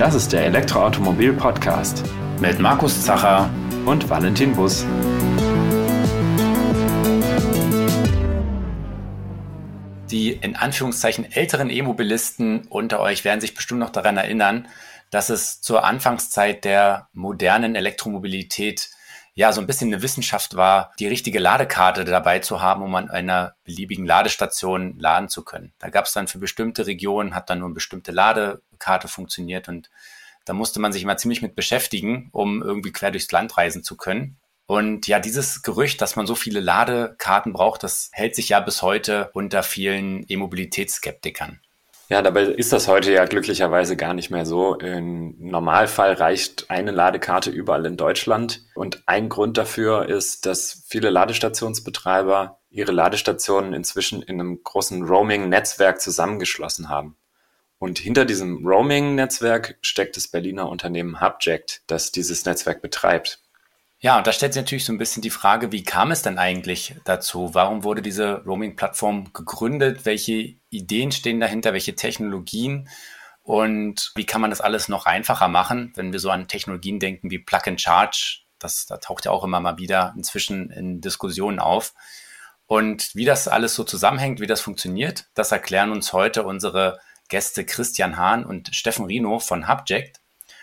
Das ist der Elektroautomobil-Podcast mit Markus Zacher und Valentin Bus. Die in Anführungszeichen älteren E-Mobilisten unter euch werden sich bestimmt noch daran erinnern, dass es zur Anfangszeit der modernen Elektromobilität ja so ein bisschen eine Wissenschaft war, die richtige Ladekarte dabei zu haben, um an einer beliebigen Ladestation laden zu können. Da gab es dann für bestimmte Regionen, hat dann nur eine bestimmte Ladekarte funktioniert und da musste man sich immer ziemlich mit beschäftigen, um irgendwie quer durchs Land reisen zu können. Und ja, dieses Gerücht, dass man so viele Ladekarten braucht, das hält sich ja bis heute unter vielen E-Mobilitätsskeptikern. Ja, dabei ist das heute ja glücklicherweise gar nicht mehr so. Im Normalfall reicht eine Ladekarte überall in Deutschland. Und ein Grund dafür ist, dass viele Ladestationsbetreiber ihre Ladestationen inzwischen in einem großen Roaming-Netzwerk zusammengeschlossen haben. Und hinter diesem Roaming-Netzwerk steckt das Berliner Unternehmen Hubject, das dieses Netzwerk betreibt. Ja, und da stellt sich natürlich so ein bisschen die Frage, wie kam es denn eigentlich dazu? Warum wurde diese Roaming-Plattform gegründet? Welche Ideen stehen dahinter? Welche Technologien? Und wie kann man das alles noch einfacher machen, wenn wir so an Technologien denken wie Plug and Charge? Das, da taucht ja auch immer mal wieder inzwischen in Diskussionen auf. Und wie das alles so zusammenhängt, wie das funktioniert, das erklären uns heute unsere Gäste Christian Hahn und Steffen Rino von Hubject.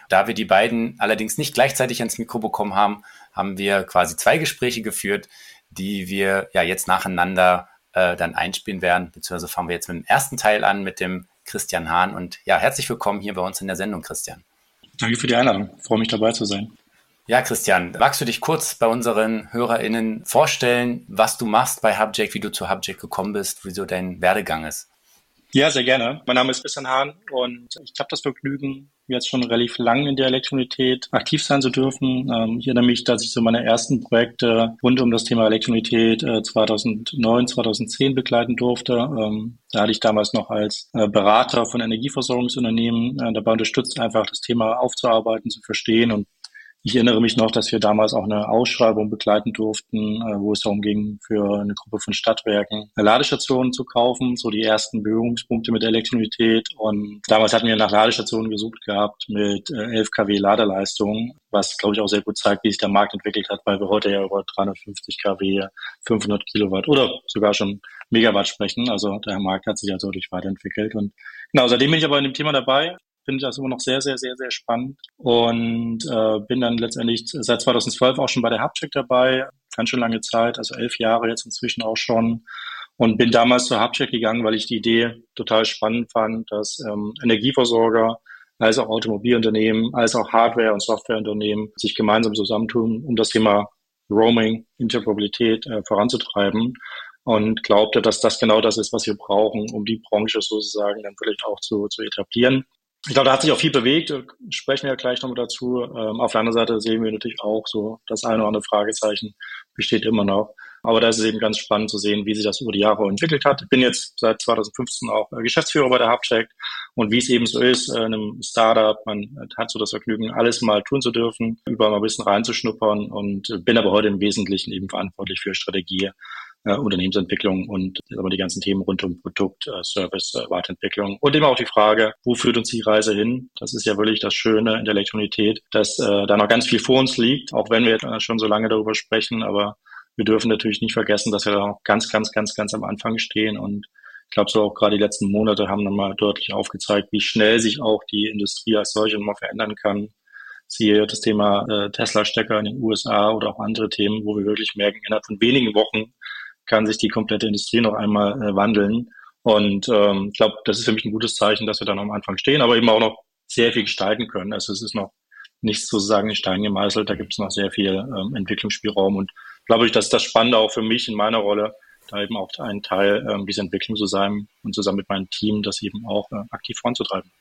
Da wir die beiden allerdings nicht gleichzeitig ans Mikro bekommen haben, haben wir quasi zwei Gespräche geführt, die wir ja jetzt nacheinander äh, dann einspielen werden. Beziehungsweise fangen wir jetzt mit dem ersten Teil an mit dem Christian Hahn. Und ja, herzlich willkommen hier bei uns in der Sendung, Christian. Danke für die Einladung. Ich freue mich dabei zu sein. Ja, Christian, magst du dich kurz bei unseren HörerInnen vorstellen, was du machst bei Hubject, wie du zu Hubject gekommen bist, wieso dein Werdegang ist? Ja, sehr gerne. Mein Name ist Christian Hahn und ich habe das Vergnügen, jetzt schon relativ lang in der Elektromobilität aktiv sein zu dürfen. Ähm, ich erinnere mich, dass ich so meine ersten Projekte rund um das Thema Elektromobilität äh, 2009, 2010 begleiten durfte. Ähm, da hatte ich damals noch als äh, Berater von Energieversorgungsunternehmen äh, dabei unterstützt, einfach das Thema aufzuarbeiten, zu verstehen und ich erinnere mich noch, dass wir damals auch eine Ausschreibung begleiten durften, äh, wo es darum ging, für eine Gruppe von Stadtwerken Ladestationen zu kaufen, so die ersten Berührungspunkte mit Elektromobilität. Und damals hatten wir nach Ladestationen gesucht gehabt mit 11 äh, kW Ladeleistung, was, glaube ich, auch sehr gut zeigt, wie sich der Markt entwickelt hat, weil wir heute ja über 350 kW, 500 Kilowatt oder sogar schon Megawatt sprechen. Also der Markt hat sich ja deutlich weiterentwickelt. Und genau, seitdem bin ich aber in dem Thema dabei finde ich das immer noch sehr, sehr, sehr, sehr spannend und äh, bin dann letztendlich seit 2012 auch schon bei der Hubcheck dabei, ganz schön lange Zeit, also elf Jahre jetzt inzwischen auch schon und bin damals zur Hubcheck gegangen, weil ich die Idee total spannend fand, dass ähm, Energieversorger als auch Automobilunternehmen, als auch Hardware- und Softwareunternehmen sich gemeinsam zusammentun, um das Thema Roaming, Interoperabilität äh, voranzutreiben und glaubte, dass das genau das ist, was wir brauchen, um die Branche sozusagen dann wirklich auch zu, zu etablieren ich glaube, da hat sich auch viel bewegt, sprechen wir ja gleich nochmal dazu. Ähm, auf der anderen Seite sehen wir natürlich auch so, das eine oder andere Fragezeichen besteht immer noch. Aber da ist es eben ganz spannend zu sehen, wie sich das über die Jahre entwickelt hat. Ich bin jetzt seit 2015 auch äh, Geschäftsführer bei der Hubcheck und wie es eben so ist, äh, in einem Startup, man hat so das Vergnügen, alles mal tun zu dürfen, überall mal ein bisschen reinzuschnuppern und bin aber heute im Wesentlichen eben verantwortlich für Strategie, äh, Unternehmensentwicklung und aber die ganzen Themen rund um Produkt, äh, Service, äh, Weiterentwicklung und immer auch die Frage, wo führt uns die Reise hin? Das ist ja wirklich das Schöne in der Elektromobilität, dass äh, da noch ganz viel vor uns liegt, auch wenn wir äh, schon so lange darüber sprechen, aber wir dürfen natürlich nicht vergessen, dass wir da noch ganz, ganz, ganz, ganz am Anfang stehen und ich glaube, so auch gerade die letzten Monate haben nochmal deutlich aufgezeigt, wie schnell sich auch die Industrie als solche nochmal verändern kann. Siehe das Thema äh, Tesla-Stecker in den USA oder auch andere Themen, wo wir wirklich merken, innerhalb von wenigen Wochen kann sich die komplette Industrie noch einmal äh, wandeln. Und ähm, ich glaube, das ist für mich ein gutes Zeichen, dass wir da noch am Anfang stehen, aber eben auch noch sehr viel gestalten können. Also es ist noch nichts sozusagen in Stein gemeißelt, da gibt es noch sehr viel ähm, Entwicklungsspielraum. Und glaube ich, dass das Spannende auch für mich in meiner Rolle, da eben auch ein Teil ähm, dieser Entwicklung zu sein und zusammen mit meinem Team das eben auch äh, aktiv voranzutreiben.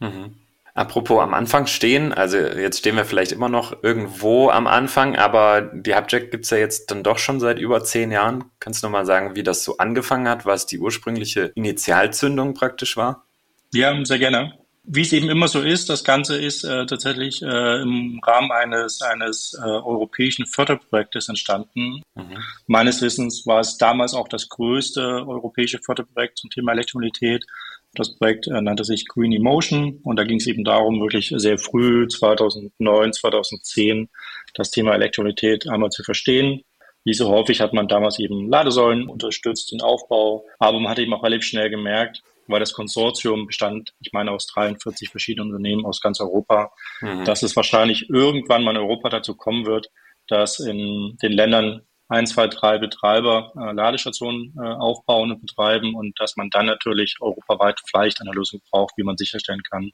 Mhm. Apropos am Anfang stehen, also jetzt stehen wir vielleicht immer noch irgendwo am Anfang, aber die Hubjack gibt's ja jetzt dann doch schon seit über zehn Jahren. Kannst du nochmal sagen, wie das so angefangen hat, was die ursprüngliche Initialzündung praktisch war? Ja, sehr gerne. Wie es eben immer so ist, das Ganze ist äh, tatsächlich äh, im Rahmen eines, eines äh, europäischen Förderprojektes entstanden. Mhm. Meines Wissens war es damals auch das größte europäische Förderprojekt zum Thema Elektromobilität Das Projekt äh, nannte sich Green Emotion und da ging es eben darum, wirklich sehr früh, 2009, 2010, das Thema Elektromobilität einmal zu verstehen. Wie so häufig hat man damals eben Ladesäulen unterstützt, den Aufbau, aber man hat eben auch relativ schnell gemerkt, weil das Konsortium bestand, ich meine, aus 43 verschiedenen Unternehmen aus ganz Europa, mhm. dass es wahrscheinlich irgendwann mal in Europa dazu kommen wird, dass in den Ländern ein, zwei, drei Betreiber äh, Ladestationen äh, aufbauen und betreiben und dass man dann natürlich europaweit vielleicht eine Lösung braucht, wie man sicherstellen kann,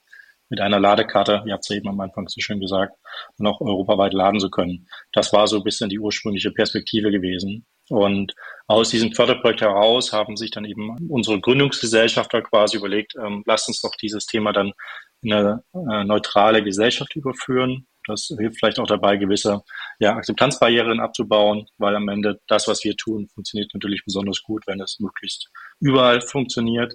mit einer Ladekarte, ihr habt es ja eben am Anfang so schön gesagt, noch europaweit laden zu können. Das war so ein bisschen die ursprüngliche Perspektive gewesen. Und aus diesem Förderprojekt heraus haben sich dann eben unsere Gründungsgesellschafter quasi überlegt, ähm, lasst uns doch dieses Thema dann in eine äh, neutrale Gesellschaft überführen. Das hilft vielleicht auch dabei, gewisse ja, Akzeptanzbarrieren abzubauen, weil am Ende das, was wir tun, funktioniert natürlich besonders gut, wenn es möglichst überall funktioniert.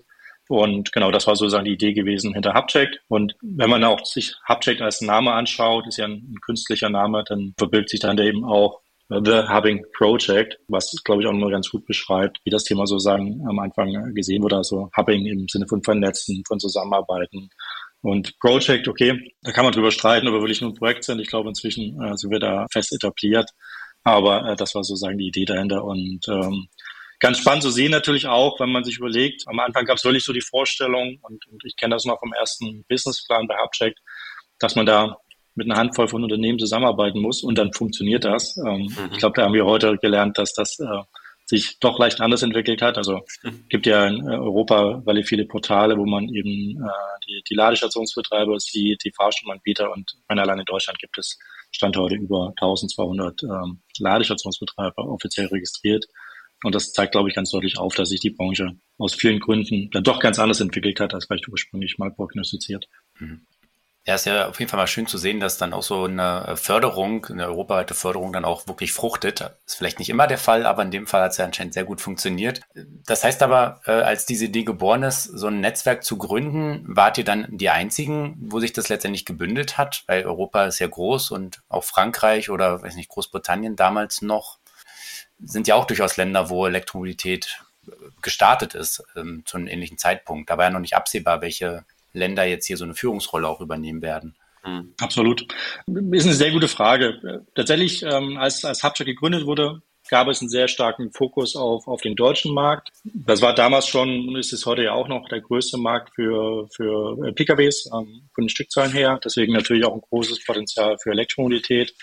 Und genau, das war sozusagen die Idee gewesen hinter Hubcheck. Und wenn man auch sich Hubcheck als Name anschaut, ist ja ein, ein künstlicher Name, dann verbirgt sich dann eben auch The Hubbing Project, was glaube ich auch nur ganz gut beschreibt, wie das Thema sozusagen am Anfang gesehen wurde, also Hubbing im Sinne von Vernetzen, von Zusammenarbeiten. Und Project, okay, da kann man drüber streiten, ob wir wirklich nur ein Projekt sind. Ich glaube, inzwischen äh, sind wir da fest etabliert. Aber äh, das war sozusagen die Idee dahinter. Und ähm, ganz spannend zu sehen natürlich auch, wenn man sich überlegt, am Anfang gab es wirklich so die Vorstellung, und, und ich kenne das noch vom ersten Businessplan bei Hubcheck, dass man da mit einer Handvoll von Unternehmen zusammenarbeiten muss und dann funktioniert das. Ähm, mhm. Ich glaube, da haben wir heute gelernt, dass das äh, sich doch leicht anders entwickelt hat. Also gibt ja in äh, Europa relativ viele Portale, wo man eben äh, die, die Ladestationsbetreiber sieht, die Fahrstromanbieter und allein in Deutschland gibt es Stand heute über 1200 ähm, Ladestationsbetreiber offiziell registriert. Und das zeigt, glaube ich, ganz deutlich auf, dass sich die Branche aus vielen Gründen dann doch ganz anders entwickelt hat, als vielleicht ursprünglich mal prognostiziert. Mhm. Ja, ist ja auf jeden Fall mal schön zu sehen, dass dann auch so eine Förderung, eine europaweite Förderung dann auch wirklich fruchtet. Ist vielleicht nicht immer der Fall, aber in dem Fall hat es ja anscheinend sehr gut funktioniert. Das heißt aber, äh, als diese Idee geboren ist, so ein Netzwerk zu gründen, wart ihr dann die einzigen, wo sich das letztendlich gebündelt hat? Weil Europa ist ja groß und auch Frankreich oder, weiß nicht, Großbritannien damals noch, sind ja auch durchaus Länder, wo Elektromobilität gestartet ist, ähm, zu einem ähnlichen Zeitpunkt. Da war ja noch nicht absehbar, welche Länder jetzt hier so eine Führungsrolle auch übernehmen werden? Hm. Absolut. Ist eine sehr gute Frage. Tatsächlich, ähm, als, als Hubcheck gegründet wurde, gab es einen sehr starken Fokus auf, auf den deutschen Markt. Das war damals schon und ist es heute ja auch noch der größte Markt für, für äh, PKWs ähm, von den Stückzahlen her. Deswegen natürlich auch ein großes Potenzial für Elektromobilität.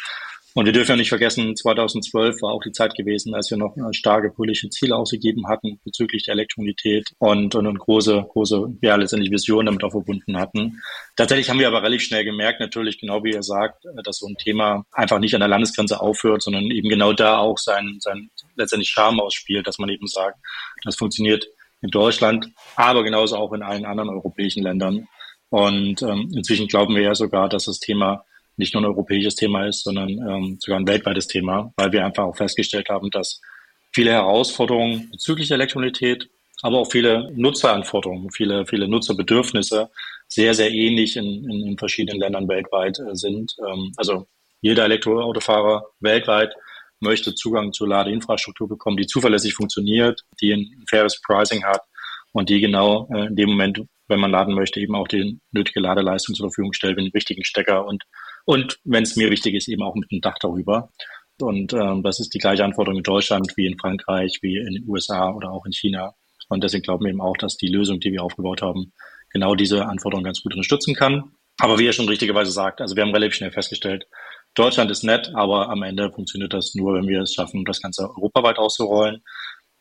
Und wir dürfen ja nicht vergessen, 2012 war auch die Zeit gewesen, als wir noch starke politische Ziele ausgegeben hatten bezüglich der Elektromobilität und, und, und große, große, ja, letztendlich Visionen damit auch verbunden hatten. Tatsächlich haben wir aber relativ schnell gemerkt, natürlich, genau wie ihr sagt, dass so ein Thema einfach nicht an der Landesgrenze aufhört, sondern eben genau da auch sein, sein letztendlich Charme ausspielt, dass man eben sagt, das funktioniert in Deutschland, aber genauso auch in allen anderen europäischen Ländern. Und ähm, inzwischen glauben wir ja sogar, dass das Thema nicht nur ein europäisches Thema ist, sondern ähm, sogar ein weltweites Thema, weil wir einfach auch festgestellt haben, dass viele Herausforderungen bezüglich der Elektromobilität, aber auch viele Nutzeranforderungen, viele, viele Nutzerbedürfnisse sehr, sehr ähnlich in, in, in verschiedenen Ländern weltweit äh, sind. Ähm, also jeder Elektroautofahrer weltweit möchte Zugang zur Ladeinfrastruktur bekommen, die zuverlässig funktioniert, die ein faires Pricing hat und die genau äh, in dem Moment, wenn man laden möchte, eben auch die nötige Ladeleistung zur Verfügung stellt, mit dem richtigen Stecker und und wenn es mir wichtig ist, eben auch mit einem Dach darüber. Und ähm, das ist die gleiche Anforderung in Deutschland wie in Frankreich, wie in den USA oder auch in China. Und deswegen glauben wir eben auch, dass die Lösung, die wir aufgebaut haben, genau diese Anforderungen ganz gut unterstützen kann. Aber wie er schon richtigerweise sagt, also wir haben relativ schnell festgestellt, Deutschland ist nett, aber am Ende funktioniert das nur, wenn wir es schaffen, das Ganze europaweit auszurollen.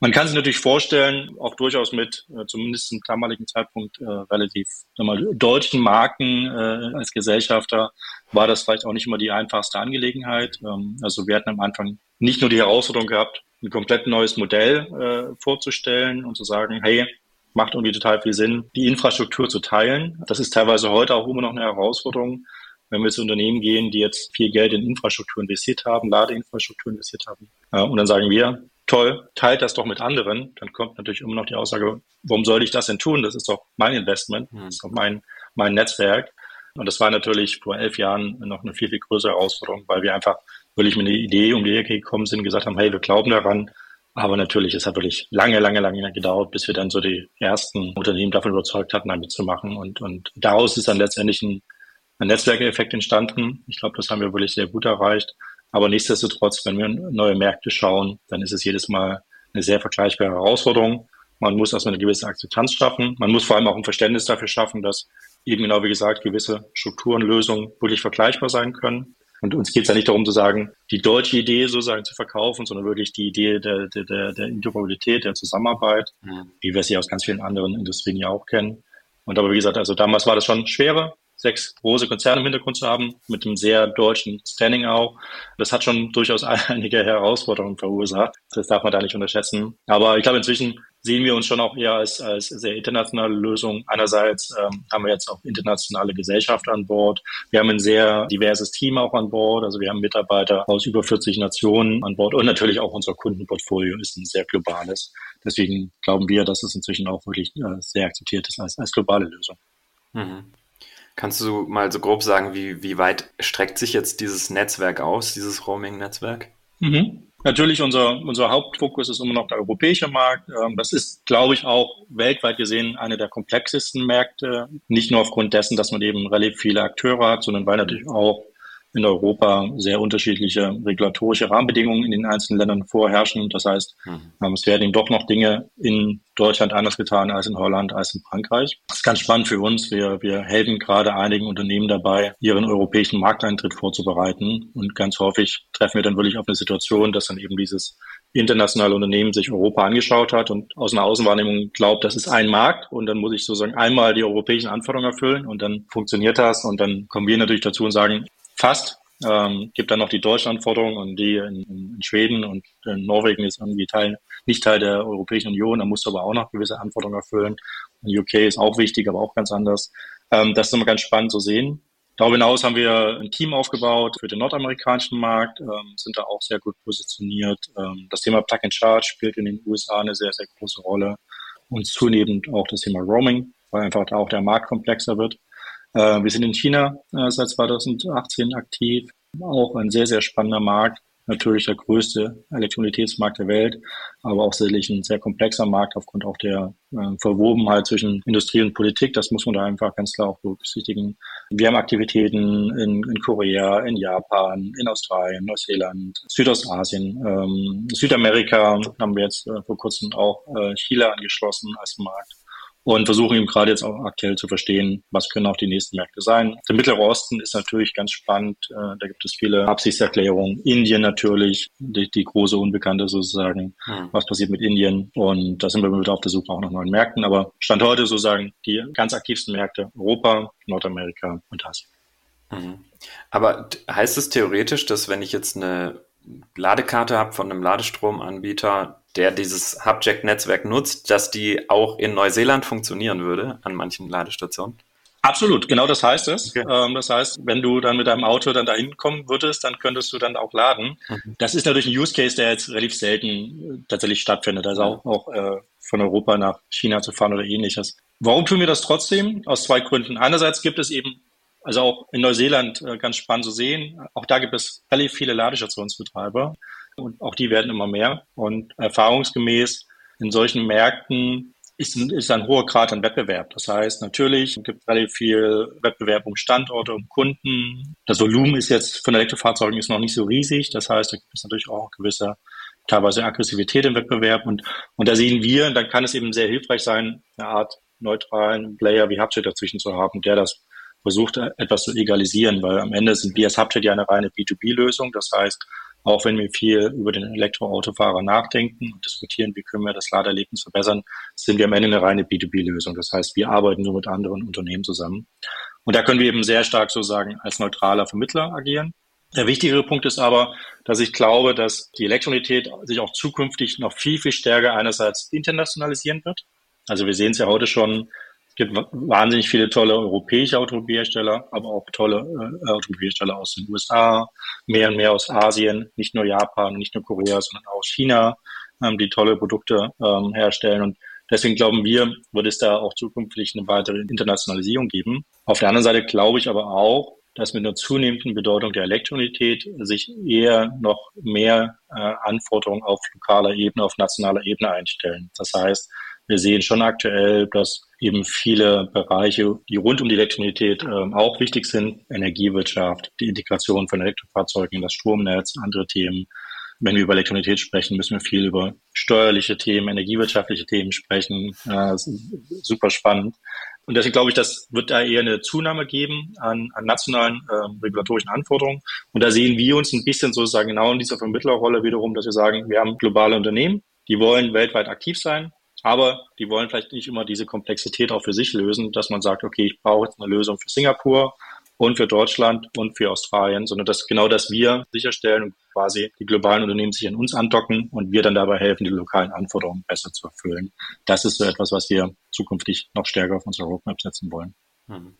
Man kann sich natürlich vorstellen, auch durchaus mit äh, zumindest zum damaligen Zeitpunkt äh, relativ mal, deutschen Marken äh, als Gesellschafter war das vielleicht auch nicht immer die einfachste Angelegenheit. Ähm, also wir hatten am Anfang nicht nur die Herausforderung gehabt, ein komplett neues Modell äh, vorzustellen und zu sagen, hey, macht irgendwie total viel Sinn, die Infrastruktur zu teilen. Das ist teilweise heute auch immer noch eine Herausforderung, wenn wir zu Unternehmen gehen, die jetzt viel Geld in Infrastruktur investiert haben, Ladeinfrastruktur investiert haben. Äh, und dann sagen wir, toll, teilt das doch mit anderen. Dann kommt natürlich immer noch die Aussage, warum soll ich das denn tun? Das ist doch mein Investment, das ist doch mein, mein Netzwerk. Und das war natürlich vor elf Jahren noch eine viel, viel größere Herausforderung, weil wir einfach wirklich mit einer Idee um die Ecke gekommen sind, gesagt haben, hey, wir glauben daran, Aber natürlich, es hat wirklich lange, lange, lange gedauert, bis wir dann so die ersten Unternehmen davon überzeugt hatten, damit zu machen. Und, und daraus ist dann letztendlich ein, ein Netzwerkeffekt entstanden. Ich glaube, das haben wir wirklich sehr gut erreicht. Aber nichtsdestotrotz, wenn wir neue Märkte schauen, dann ist es jedes Mal eine sehr vergleichbare Herausforderung. Man muss erstmal eine gewisse Akzeptanz schaffen. Man muss vor allem auch ein Verständnis dafür schaffen, dass eben genau wie gesagt gewisse Strukturen, Lösungen wirklich vergleichbar sein können. Und uns geht es ja nicht darum zu sagen, die deutsche Idee sozusagen zu verkaufen, sondern wirklich die Idee der, der, der, der Interoperabilität, der Zusammenarbeit, mhm. wie wir sie aus ganz vielen anderen Industrien ja auch kennen. Und aber wie gesagt, also damals war das schon schwerer, sechs große Konzerne im Hintergrund zu haben, mit einem sehr deutschen Standing auch. Das hat schon durchaus einige Herausforderungen verursacht. Das darf man da nicht unterschätzen. Aber ich glaube, inzwischen sehen wir uns schon auch eher als, als sehr internationale Lösung. Einerseits ähm, haben wir jetzt auch internationale Gesellschaft an Bord. Wir haben ein sehr diverses Team auch an Bord. Also wir haben Mitarbeiter aus über 40 Nationen an Bord und natürlich auch unser Kundenportfolio ist ein sehr globales. Deswegen glauben wir, dass es inzwischen auch wirklich äh, sehr akzeptiert ist als, als globale Lösung. Mhm. Kannst du mal so grob sagen, wie, wie weit streckt sich jetzt dieses Netzwerk aus, dieses Roaming-Netzwerk? Mhm. Natürlich, unser, unser Hauptfokus ist immer noch der europäische Markt. Ähm, das ist, glaube ich, auch weltweit gesehen eine der komplexesten Märkte. Nicht nur aufgrund dessen, dass man eben relativ viele Akteure hat, sondern weil natürlich auch in Europa sehr unterschiedliche regulatorische Rahmenbedingungen in den einzelnen Ländern vorherrschen. Das heißt, mhm. es werden eben doch noch Dinge in Deutschland anders getan als in Holland, als in Frankreich. Das ist ganz spannend für uns. Wir, wir helfen gerade einigen Unternehmen dabei, ihren europäischen Markteintritt vorzubereiten. Und ganz häufig treffen wir dann wirklich auf eine Situation, dass dann eben dieses internationale Unternehmen sich Europa angeschaut hat und aus einer Außenwahrnehmung glaubt, das ist ein Markt und dann muss ich sozusagen einmal die europäischen Anforderungen erfüllen und dann funktioniert das und dann kommen wir natürlich dazu und sagen, fast. Ähm, gibt dann noch die deutschen Anforderungen und die in, in, Schweden und in Norwegen ist irgendwie Teil, nicht Teil der Europäischen Union, da musst du aber auch noch gewisse Anforderungen erfüllen. Und UK ist auch wichtig, aber auch ganz anders. Ähm, das ist immer ganz spannend zu sehen. Darüber hinaus haben wir ein Team aufgebaut für den nordamerikanischen Markt, ähm, sind da auch sehr gut positioniert. Ähm, das Thema Plug and Charge spielt in den USA eine sehr, sehr große Rolle und zunehmend auch das Thema Roaming, weil einfach da auch der Markt komplexer wird. Äh, wir sind in China äh, seit 2018 aktiv, auch ein sehr, sehr spannender Markt. Natürlich der größte Elektromobilitätsmarkt der Welt, aber auch sicherlich ein sehr komplexer Markt aufgrund auch der äh, Verwobenheit zwischen Industrie und Politik. Das muss man da einfach ganz klar auch berücksichtigen. Wir haben Aktivitäten in, in Korea, in Japan, in Australien, Neuseeland, Südostasien, ähm, Südamerika haben wir jetzt äh, vor kurzem auch äh, Chile angeschlossen als Markt und versuchen eben gerade jetzt auch aktuell zu verstehen, was können auch die nächsten Märkte sein. Der Mittlere Osten ist natürlich ganz spannend. Äh, da gibt es viele Absichtserklärungen. Indien natürlich, die, die große Unbekannte sozusagen. Hm. Was passiert mit Indien? Und da sind wir wieder auf der Suche auch nach neuen Märkten. Aber Stand heute sozusagen die ganz aktivsten Märkte Europa, Nordamerika und Asien. Mhm. Aber heißt es theoretisch, dass wenn ich jetzt eine Ladekarte habe von einem Ladestromanbieter, der dieses Hubjack-Netzwerk nutzt, dass die auch in Neuseeland funktionieren würde an manchen Ladestationen? Absolut, genau das heißt es. Okay. Ähm, das heißt, wenn du dann mit deinem Auto dann dahin kommen würdest, dann könntest du dann auch laden. Mhm. Das ist natürlich ein Use Case, der jetzt relativ selten äh, tatsächlich stattfindet. Also auch, auch äh, von Europa nach China zu fahren oder ähnliches. Warum tun wir das trotzdem? Aus zwei Gründen. Einerseits gibt es eben also auch in Neuseeland äh, ganz spannend zu sehen. Auch da gibt es relativ viele Ladestationsbetreiber und auch die werden immer mehr. Und erfahrungsgemäß in solchen Märkten ist, ist ein hoher Grad an Wettbewerb. Das heißt, natürlich gibt es relativ viel Wettbewerb um Standorte, um Kunden. Das Volumen ist jetzt von Elektrofahrzeugen ist noch nicht so riesig. Das heißt, da gibt es natürlich auch gewisse teilweise Aggressivität im Wettbewerb. Und, und da sehen wir, dann kann es eben sehr hilfreich sein, eine Art neutralen Player wie Hubjet dazwischen zu haben, der das versucht, etwas zu egalisieren, weil am Ende sind wir als Hubjet ja eine reine B2B-Lösung. Das heißt, auch wenn wir viel über den Elektroautofahrer nachdenken und diskutieren, wie können wir das Laderlebnis verbessern, sind wir am Ende eine reine B2B-Lösung. Das heißt, wir arbeiten nur mit anderen Unternehmen zusammen. Und da können wir eben sehr stark sozusagen als neutraler Vermittler agieren. Der wichtigere Punkt ist aber, dass ich glaube, dass die Elektromobilität sich auch zukünftig noch viel, viel stärker einerseits internationalisieren wird. Also wir sehen es ja heute schon, gibt wahnsinnig viele tolle europäische Automobilhersteller, aber auch tolle äh, Automobilhersteller aus den USA, mehr und mehr aus Asien, nicht nur Japan, nicht nur Korea, sondern auch China, ähm, die tolle Produkte ähm, herstellen. Und deswegen glauben wir, wird es da auch zukünftig eine weitere Internationalisierung geben. Auf der anderen Seite glaube ich aber auch, dass mit einer zunehmenden Bedeutung der Elektromobilität sich eher noch mehr äh, Anforderungen auf lokaler Ebene, auf nationaler Ebene einstellen. Das heißt, wir sehen schon aktuell, dass eben viele Bereiche, die rund um die Elektromobilität äh, auch wichtig sind, Energiewirtschaft, die Integration von Elektrofahrzeugen in das Stromnetz, andere Themen. Wenn wir über Elektromobilität sprechen, müssen wir viel über steuerliche Themen, energiewirtschaftliche Themen sprechen. Äh, super spannend. Und deswegen glaube ich, das wird da eher eine Zunahme geben an, an nationalen äh, regulatorischen Anforderungen. Und da sehen wir uns ein bisschen sozusagen genau in dieser Vermittlerrolle wiederum, dass wir sagen, wir haben globale Unternehmen, die wollen weltweit aktiv sein, aber die wollen vielleicht nicht immer diese Komplexität auch für sich lösen, dass man sagt, okay, ich brauche jetzt eine Lösung für Singapur und für Deutschland und für Australien, sondern dass genau das wir sicherstellen und quasi die globalen Unternehmen sich an uns andocken und wir dann dabei helfen, die lokalen Anforderungen besser zu erfüllen. Das ist so etwas, was wir zukünftig noch stärker auf unsere Roadmap setzen wollen. Mhm.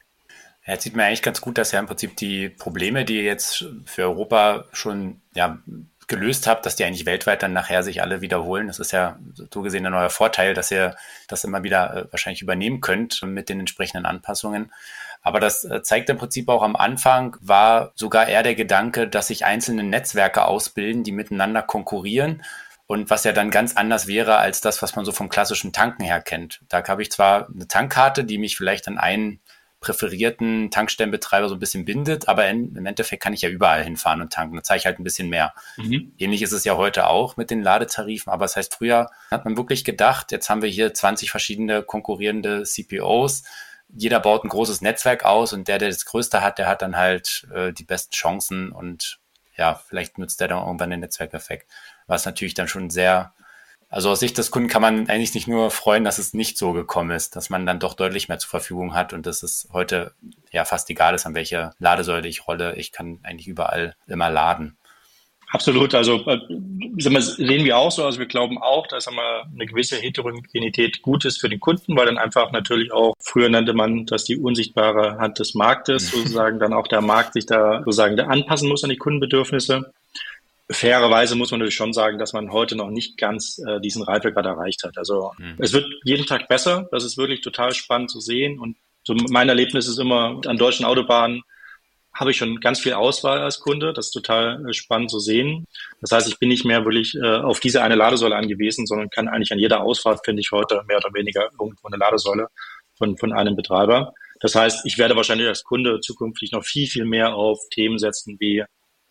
Jetzt sieht man eigentlich ganz gut, dass ja im Prinzip die Probleme, die jetzt für Europa schon ja, gelöst habt, dass die eigentlich weltweit dann nachher sich alle wiederholen. Das ist ja so gesehen ein neuer Vorteil, dass ihr das immer wieder äh, wahrscheinlich übernehmen könnt mit den entsprechenden Anpassungen. Aber das äh, zeigt im Prinzip auch am Anfang, war sogar eher der Gedanke, dass sich einzelne Netzwerke ausbilden, die miteinander konkurrieren. Und was ja dann ganz anders wäre als das, was man so vom klassischen Tanken her kennt. Da habe ich zwar eine Tankkarte, die mich vielleicht an einen präferierten Tankstellenbetreiber so ein bisschen bindet, aber in, im Endeffekt kann ich ja überall hinfahren und tanken. Da zahle ich halt ein bisschen mehr. Mhm. Ähnlich ist es ja heute auch mit den Ladetarifen, aber das heißt, früher hat man wirklich gedacht, jetzt haben wir hier 20 verschiedene konkurrierende CPOs. Jeder baut ein großes Netzwerk aus und der, der das Größte hat, der hat dann halt äh, die besten Chancen und ja, vielleicht nutzt der dann irgendwann den Netzwerkeffekt. Was natürlich dann schon sehr also aus Sicht des Kunden kann man eigentlich nicht nur freuen, dass es nicht so gekommen ist, dass man dann doch deutlich mehr zur Verfügung hat und dass es heute ja fast egal ist, an welcher Ladesäule ich rolle. Ich kann eigentlich überall immer laden. Absolut. Also äh, sehen wir auch so. Also wir glauben auch, dass wir, eine gewisse Heterogenität gut ist für den Kunden, weil dann einfach natürlich auch, früher nannte man das die unsichtbare Hand des Marktes, sozusagen dann auch der Markt sich da sozusagen anpassen muss an die Kundenbedürfnisse. Fairerweise muss man natürlich schon sagen, dass man heute noch nicht ganz äh, diesen Reifegrad erreicht hat. Also mhm. es wird jeden Tag besser. Das ist wirklich total spannend zu sehen. Und so mein Erlebnis ist immer, an deutschen Autobahnen habe ich schon ganz viel Auswahl als Kunde. Das ist total äh, spannend zu sehen. Das heißt, ich bin nicht mehr wirklich äh, auf diese eine Ladesäule angewiesen, sondern kann eigentlich an jeder Ausfahrt, finde ich heute mehr oder weniger irgendwo eine Ladesäule von, von einem Betreiber. Das heißt, ich werde wahrscheinlich als Kunde zukünftig noch viel, viel mehr auf Themen setzen wie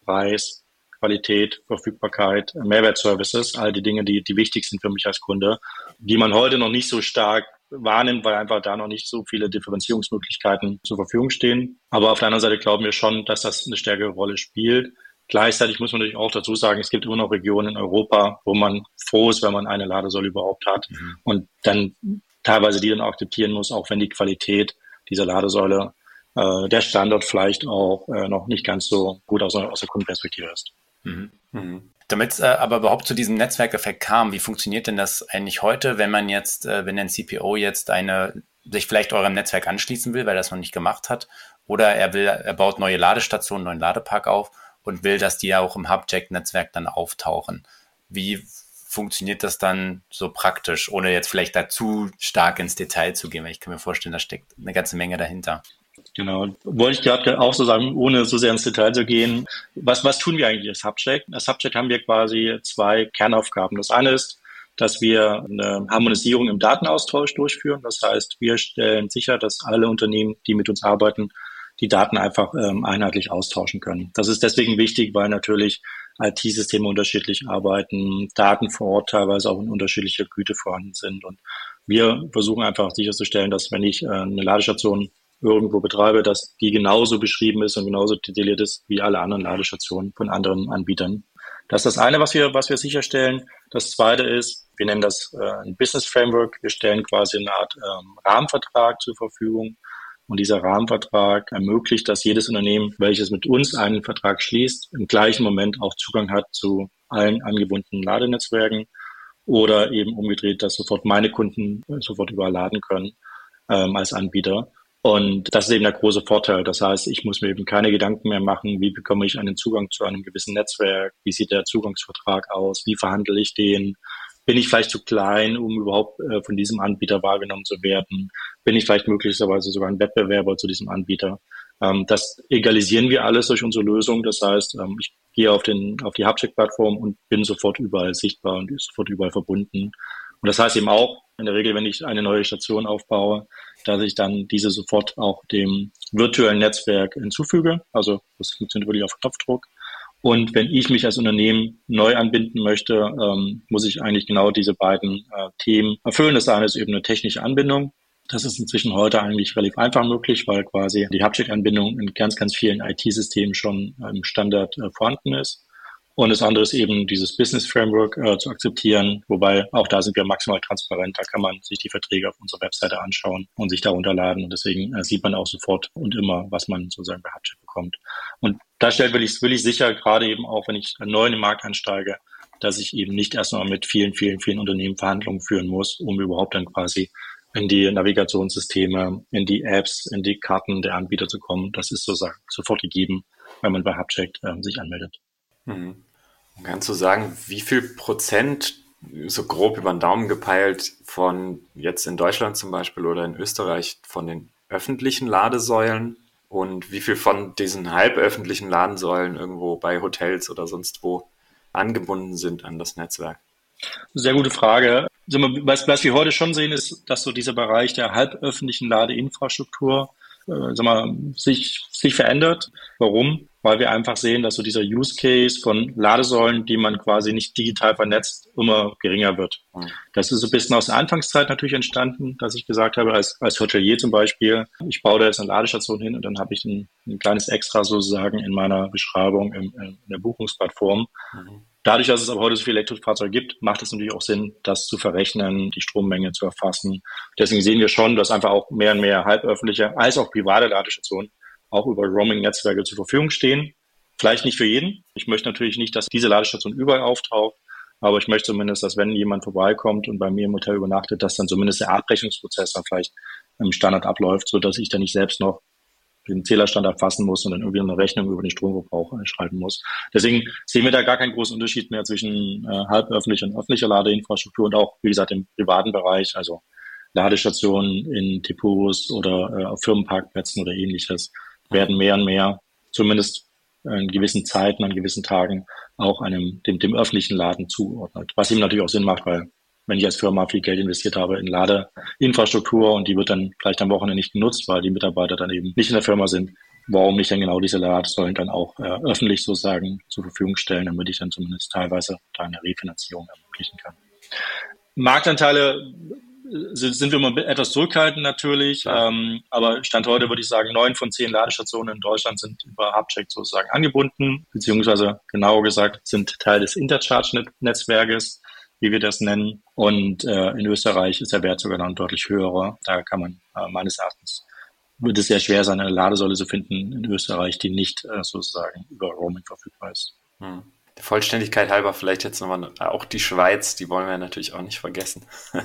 Preis, Qualität, Verfügbarkeit, Mehrwertservices, all die Dinge, die, die wichtig sind für mich als Kunde, die man heute noch nicht so stark wahrnimmt, weil einfach da noch nicht so viele Differenzierungsmöglichkeiten zur Verfügung stehen. Aber auf der anderen Seite glauben wir schon, dass das eine stärkere Rolle spielt. Gleichzeitig muss man natürlich auch dazu sagen, es gibt immer noch Regionen in Europa, wo man froh ist, wenn man eine Ladesäule überhaupt hat mhm. und dann teilweise die dann akzeptieren muss, auch wenn die Qualität dieser Ladesäule, äh, der Standort vielleicht auch äh, noch nicht ganz so gut aus, aus der Kundenperspektive ist. Mhm. Mhm. Damit es äh, aber überhaupt zu diesem Netzwerkeffekt kam, wie funktioniert denn das eigentlich heute, wenn man jetzt, äh, wenn ein CPO jetzt eine sich vielleicht eurem Netzwerk anschließen will, weil er das noch nicht gemacht hat, oder er will, er baut neue Ladestationen, neuen Ladepark auf und will, dass die ja auch im Hubjack-Netzwerk dann auftauchen. Wie funktioniert das dann so praktisch, ohne jetzt vielleicht dazu stark ins Detail zu gehen, weil ich kann mir vorstellen, da steckt eine ganze Menge dahinter. Genau. Wollte ich gerade auch so sagen, ohne so sehr ins Detail zu gehen. Was, was tun wir eigentlich als Subject? Als Subject haben wir quasi zwei Kernaufgaben. Das eine ist, dass wir eine Harmonisierung im Datenaustausch durchführen. Das heißt, wir stellen sicher, dass alle Unternehmen, die mit uns arbeiten, die Daten einfach ähm, einheitlich austauschen können. Das ist deswegen wichtig, weil natürlich IT-Systeme unterschiedlich arbeiten, Daten vor Ort teilweise auch in unterschiedlicher Güte vorhanden sind. Und wir versuchen einfach sicherzustellen, dass wenn ich äh, eine Ladestation irgendwo betreibe, dass die genauso beschrieben ist und genauso detailliert ist wie alle anderen Ladestationen von anderen Anbietern. Das ist das eine, was wir, was wir sicherstellen. Das zweite ist, wir nennen das äh, ein Business Framework. Wir stellen quasi eine Art ähm, Rahmenvertrag zur Verfügung. Und dieser Rahmenvertrag ermöglicht, dass jedes Unternehmen, welches mit uns einen Vertrag schließt, im gleichen Moment auch Zugang hat zu allen angebundenen Ladenetzwerken oder eben umgedreht, dass sofort meine Kunden sofort überladen können ähm, als Anbieter. Und das ist eben der große Vorteil. Das heißt, ich muss mir eben keine Gedanken mehr machen, wie bekomme ich einen Zugang zu einem gewissen Netzwerk, wie sieht der Zugangsvertrag aus, wie verhandle ich den, bin ich vielleicht zu klein, um überhaupt äh, von diesem Anbieter wahrgenommen zu werden, bin ich vielleicht möglicherweise sogar ein Wettbewerber zu diesem Anbieter. Ähm, das egalisieren wir alles durch unsere Lösung. Das heißt, ähm, ich gehe auf, den, auf die Hubcheck-Plattform und bin sofort überall sichtbar und sofort überall verbunden. Und das heißt eben auch, in der Regel, wenn ich eine neue Station aufbaue, dass ich dann diese sofort auch dem virtuellen Netzwerk hinzufüge. Also das funktioniert wirklich auf Knopfdruck. Und wenn ich mich als Unternehmen neu anbinden möchte, ähm, muss ich eigentlich genau diese beiden äh, Themen erfüllen. Das eine ist eben eine technische Anbindung. Das ist inzwischen heute eigentlich relativ einfach möglich, weil quasi die Hubcheck-Anbindung in ganz, ganz vielen IT-Systemen schon im Standard äh, vorhanden ist. Und das andere ist eben dieses Business Framework äh, zu akzeptieren, wobei auch da sind wir maximal transparent. Da kann man sich die Verträge auf unserer Webseite anschauen und sich da runterladen. Und deswegen äh, sieht man auch sofort und immer, was man sozusagen bei Hubcheck bekommt. Und da stellt will ich, will ich sicher, gerade eben auch, wenn ich neu in den Markt einsteige, dass ich eben nicht erstmal mit vielen, vielen, vielen Unternehmen Verhandlungen führen muss, um überhaupt dann quasi in die Navigationssysteme, in die Apps, in die Karten der Anbieter zu kommen. Das ist sozusagen sofort gegeben, wenn man bei Hubcheck äh, sich anmeldet. Mhm. Kannst du sagen, wie viel Prozent, so grob über den Daumen gepeilt, von jetzt in Deutschland zum Beispiel oder in Österreich von den öffentlichen Ladesäulen und wie viel von diesen halböffentlichen Ladensäulen irgendwo bei Hotels oder sonst wo angebunden sind an das Netzwerk? Sehr gute Frage. Was, was wir heute schon sehen, ist, dass so dieser Bereich der halböffentlichen Ladeinfrastruktur äh, sag mal, sich, sich verändert. Warum? Weil wir einfach sehen, dass so dieser Use Case von Ladesäulen, die man quasi nicht digital vernetzt, immer geringer wird. Das ist so ein bisschen aus der Anfangszeit natürlich entstanden, dass ich gesagt habe, als, als Hotelier zum Beispiel, ich baue da jetzt eine Ladestation hin und dann habe ich ein, ein kleines Extra sozusagen in meiner Beschreibung im, in der Buchungsplattform. Mhm. Dadurch, dass es aber heute so viele Elektrofahrzeuge gibt, macht es natürlich auch Sinn, das zu verrechnen, die Strommenge zu erfassen. Deswegen sehen wir schon, dass einfach auch mehr und mehr halböffentliche als auch private Ladestationen auch über Roaming-Netzwerke zur Verfügung stehen. Vielleicht nicht für jeden. Ich möchte natürlich nicht, dass diese Ladestation überall auftaucht, aber ich möchte zumindest, dass wenn jemand vorbeikommt und bei mir im Hotel übernachtet, dass dann zumindest der Abrechnungsprozess dann vielleicht im Standard abläuft, so dass ich dann nicht selbst noch den Zählerstand erfassen muss und dann irgendwie eine Rechnung über den Stromverbrauch schreiben muss. Deswegen sehen wir da gar keinen großen Unterschied mehr zwischen äh, halböffentlicher und öffentlicher Ladeinfrastruktur und auch, wie gesagt, im privaten Bereich, also Ladestationen in Depots oder äh, auf Firmenparkplätzen oder ähnliches, werden mehr und mehr, zumindest in gewissen Zeiten, an gewissen Tagen, auch einem, dem, dem öffentlichen Laden zuordnet. Was ihm natürlich auch Sinn macht, weil wenn ich als Firma viel Geld investiert habe in Ladeinfrastruktur und die wird dann vielleicht am Wochenende nicht genutzt, weil die Mitarbeiter dann eben nicht in der Firma sind, warum nicht dann genau diese Ladesäulen dann auch äh, öffentlich sozusagen zur Verfügung stellen, damit ich dann zumindest teilweise da eine Refinanzierung ermöglichen kann. Marktanteile sind, sind wir immer etwas zurückhaltend natürlich, ähm, aber Stand heute würde ich sagen, neun von zehn Ladestationen in Deutschland sind über Hubcheck sozusagen angebunden, beziehungsweise genauer gesagt sind Teil des Intercharge-Netzwerkes wie wir das nennen. Und äh, in Österreich ist der Wert sogar dann deutlich höherer. Da kann man äh, meines Erachtens wird es sehr schwer sein, eine Ladesäule zu finden in Österreich, die nicht äh, sozusagen über Roaming verfügbar ist. Hm. Der Vollständigkeit halber vielleicht jetzt nochmal auch die Schweiz, die wollen wir natürlich auch nicht vergessen.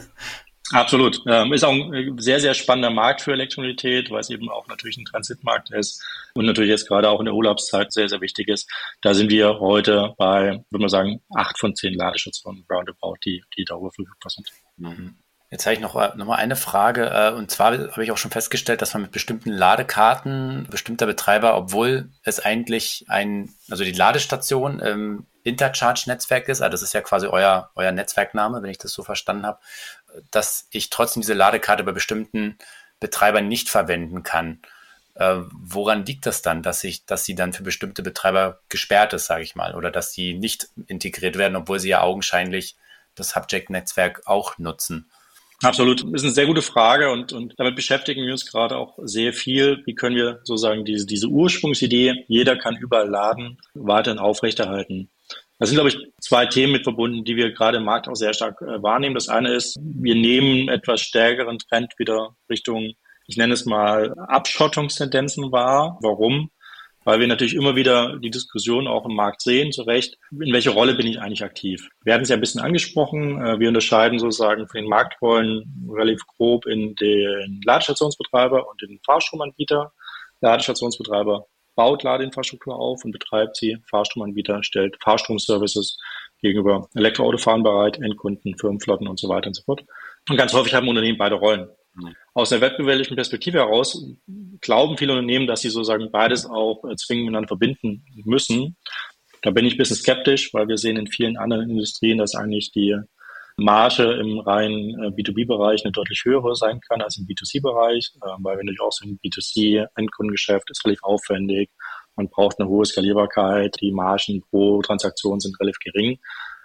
Absolut. Ähm, ist auch ein sehr, sehr spannender Markt für Elektromobilität, weil es eben auch natürlich ein Transitmarkt ist und natürlich jetzt gerade auch in der Urlaubszeit sehr, sehr wichtig ist. Da sind wir heute bei, würde man sagen, acht von zehn Ladestationen roundabout, die, die darüber verfügbar sind. Mhm. Jetzt habe ich noch, äh, noch mal eine Frage. Äh, und zwar habe ich auch schon festgestellt, dass man mit bestimmten Ladekarten bestimmter Betreiber, obwohl es eigentlich ein, also die Ladestation im Intercharge-Netzwerk ist, also das ist ja quasi euer, euer Netzwerkname, wenn ich das so verstanden habe, dass ich trotzdem diese Ladekarte bei bestimmten Betreibern nicht verwenden kann. Äh, woran liegt das dann, dass ich, dass sie dann für bestimmte Betreiber gesperrt ist, sage ich mal, oder dass sie nicht integriert werden, obwohl sie ja augenscheinlich das Subject-Netzwerk auch nutzen? Absolut. Das ist eine sehr gute Frage und, und damit beschäftigen wir uns gerade auch sehr viel. Wie können wir sozusagen diese, diese Ursprungsidee, jeder kann überall laden, weiterhin aufrechterhalten? Das sind, glaube ich, zwei Themen mit verbunden, die wir gerade im Markt auch sehr stark äh, wahrnehmen. Das eine ist, wir nehmen etwas stärkeren Trend wieder Richtung, ich nenne es mal, Abschottungstendenzen wahr. Warum? Weil wir natürlich immer wieder die Diskussion auch im Markt sehen, zu Recht, in welche Rolle bin ich eigentlich aktiv? Wir hatten es ja ein bisschen angesprochen. Äh, wir unterscheiden sozusagen von den Marktrollen relativ grob in den Ladestationsbetreiber und den Fahrstromanbieter. Ladestationsbetreiber baut Ladeinfrastruktur auf und betreibt sie. Fahrstromanbieter stellt Fahrstromservices gegenüber Elektroautofahren bereit, Endkunden, Firmenflotten und so weiter und so fort. Und ganz häufig haben Unternehmen beide Rollen. Mhm. Aus der wettbewerblichen Perspektive heraus glauben viele Unternehmen, dass sie sozusagen beides auch äh, zwingend miteinander verbinden müssen. Da bin ich ein bisschen skeptisch, weil wir sehen in vielen anderen Industrien, dass eigentlich die Marge im reinen äh, B2B-Bereich eine deutlich höhere sein kann als im B2C-Bereich, äh, weil wir natürlich auch so ein B2C-Endkundengeschäft ist relativ aufwendig. Man braucht eine hohe Skalierbarkeit. Die Margen pro Transaktion sind relativ gering.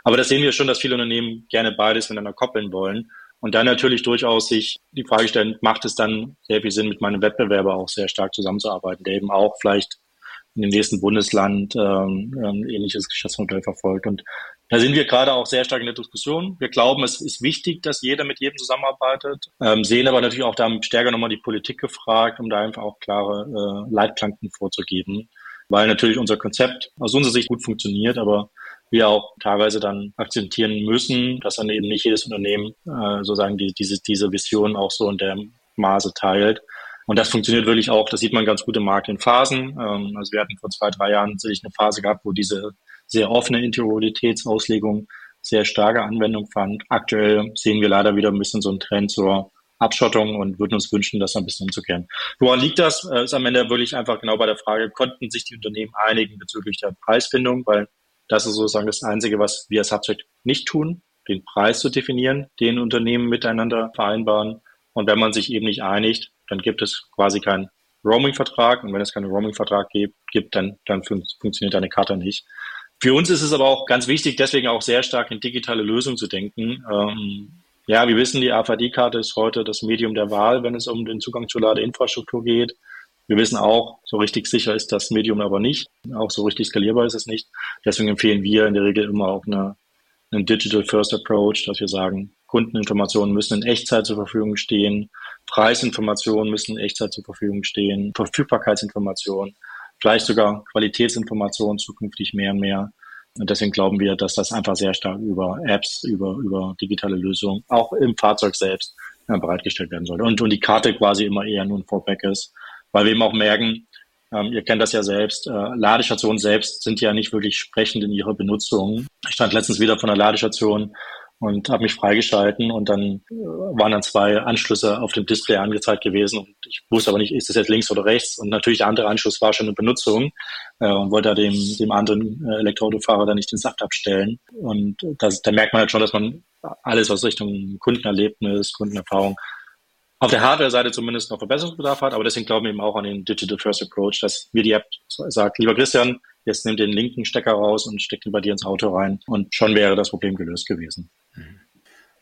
Aber das sehen wir schon, dass viele Unternehmen gerne beides miteinander koppeln wollen. Und dann natürlich durchaus sich die Frage stellen, macht es dann sehr viel Sinn, mit meinem Wettbewerber auch sehr stark zusammenzuarbeiten, der eben auch vielleicht in dem nächsten Bundesland ähm, ähm, ähnliches Geschäftsmodell verfolgt. Und da sind wir gerade auch sehr stark in der Diskussion. Wir glauben, es ist wichtig, dass jeder mit jedem zusammenarbeitet, ähm, sehen aber natürlich auch da stärker nochmal die Politik gefragt, um da einfach auch klare äh, Leitplanken vorzugeben, weil natürlich unser Konzept aus unserer Sicht gut funktioniert, aber wir auch teilweise dann akzeptieren müssen, dass dann eben nicht jedes Unternehmen äh, sozusagen die, diese, diese Vision auch so in der Maße teilt. Und das funktioniert wirklich auch, das sieht man ganz gut im Markt in Phasen. Ähm, also wir hatten vor zwei, drei Jahren sicherlich eine Phase gehabt, wo diese sehr offene Intermodalitätsauslegung sehr starke Anwendung fand. Aktuell sehen wir leider wieder ein bisschen so einen Trend zur Abschottung und würden uns wünschen, das ein bisschen umzukehren. Woran liegt das? Äh, ist am Ende wirklich einfach genau bei der Frage, konnten sich die Unternehmen einigen bezüglich der Preisfindung, weil das ist sozusagen das Einzige, was wir als Subject nicht tun, den Preis zu definieren, den Unternehmen miteinander vereinbaren. Und wenn man sich eben nicht einigt, dann gibt es quasi keinen Roaming-Vertrag. Und wenn es keinen Roaming-Vertrag gibt, dann, dann fun funktioniert eine Karte nicht. Für uns ist es aber auch ganz wichtig, deswegen auch sehr stark in digitale Lösungen zu denken. Ähm, ja, wir wissen, die AVD-Karte ist heute das Medium der Wahl, wenn es um den Zugang zur Ladeinfrastruktur geht. Wir wissen auch, so richtig sicher ist das Medium aber nicht. Auch so richtig skalierbar ist es nicht. Deswegen empfehlen wir in der Regel immer auch eine, einen Digital First Approach, dass wir sagen, Kundeninformationen müssen in Echtzeit zur Verfügung stehen. Preisinformationen müssen in Echtzeit zur Verfügung stehen, Verfügbarkeitsinformationen, vielleicht sogar Qualitätsinformationen zukünftig mehr und mehr. Und deswegen glauben wir, dass das einfach sehr stark über Apps, über, über digitale Lösungen, auch im Fahrzeug selbst ja, bereitgestellt werden sollte. Und, und die Karte quasi immer eher nur ein Fallback ist, weil wir eben auch merken, ähm, ihr kennt das ja selbst, äh, Ladestationen selbst sind ja nicht wirklich sprechend in ihrer Benutzung. Ich stand letztens wieder von der Ladestation und habe mich freigeschalten und dann äh, waren dann zwei Anschlüsse auf dem Display angezeigt gewesen und ich wusste aber nicht, ist das jetzt links oder rechts und natürlich der andere Anschluss war schon in Benutzung äh, und wollte dem, dem anderen äh, Elektroautofahrer dann nicht den Saft abstellen und das, da merkt man halt schon, dass man alles aus Richtung Kundenerlebnis, Kundenerfahrung auf der Hardware-Seite zumindest noch Verbesserungsbedarf hat, aber deswegen glauben wir eben auch an den Digital First Approach, dass mir die App sagt, lieber Christian, jetzt nimm den linken Stecker raus und steck ihn bei dir ins Auto rein und schon wäre das Problem gelöst gewesen.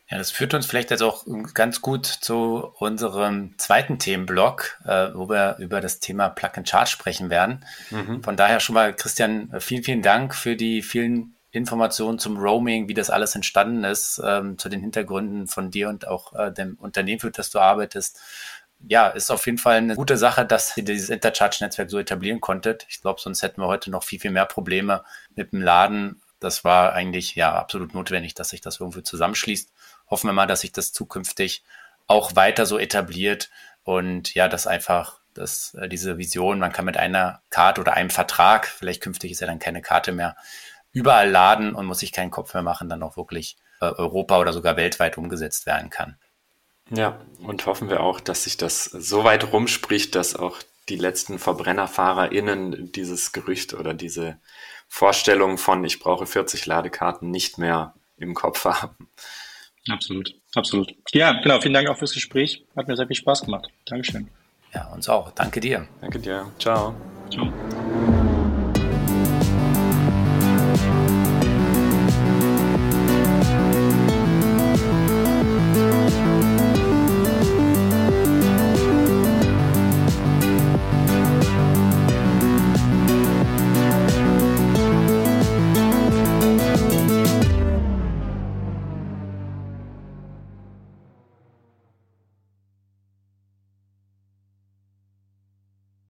Ja, das führt uns vielleicht jetzt auch ganz gut zu unserem zweiten Themenblock, äh, wo wir über das Thema Plug and Charge sprechen werden. Mhm. Von daher schon mal, Christian, vielen, vielen Dank für die vielen Informationen zum Roaming, wie das alles entstanden ist, ähm, zu den Hintergründen von dir und auch äh, dem Unternehmen, für das du arbeitest. Ja, ist auf jeden Fall eine gute Sache, dass ihr dieses Intercharge-Netzwerk so etablieren konntet. Ich glaube, sonst hätten wir heute noch viel, viel mehr Probleme mit dem Laden. Das war eigentlich ja absolut notwendig, dass sich das irgendwie zusammenschließt hoffen wir mal, dass sich das zukünftig auch weiter so etabliert und ja, dass einfach dass äh, diese Vision, man kann mit einer Karte oder einem Vertrag, vielleicht künftig ist ja dann keine Karte mehr, überall laden und muss sich keinen Kopf mehr machen, dann auch wirklich äh, Europa oder sogar weltweit umgesetzt werden kann. Ja, und hoffen wir auch, dass sich das so weit rumspricht, dass auch die letzten VerbrennerfahrerInnen dieses Gerücht oder diese Vorstellung von ich brauche 40 Ladekarten nicht mehr im Kopf haben. Absolut, absolut. Ja, genau. Vielen Dank auch fürs Gespräch. Hat mir sehr viel Spaß gemacht. Dankeschön. Ja, uns auch. Danke dir. Danke dir. Ciao. Ciao.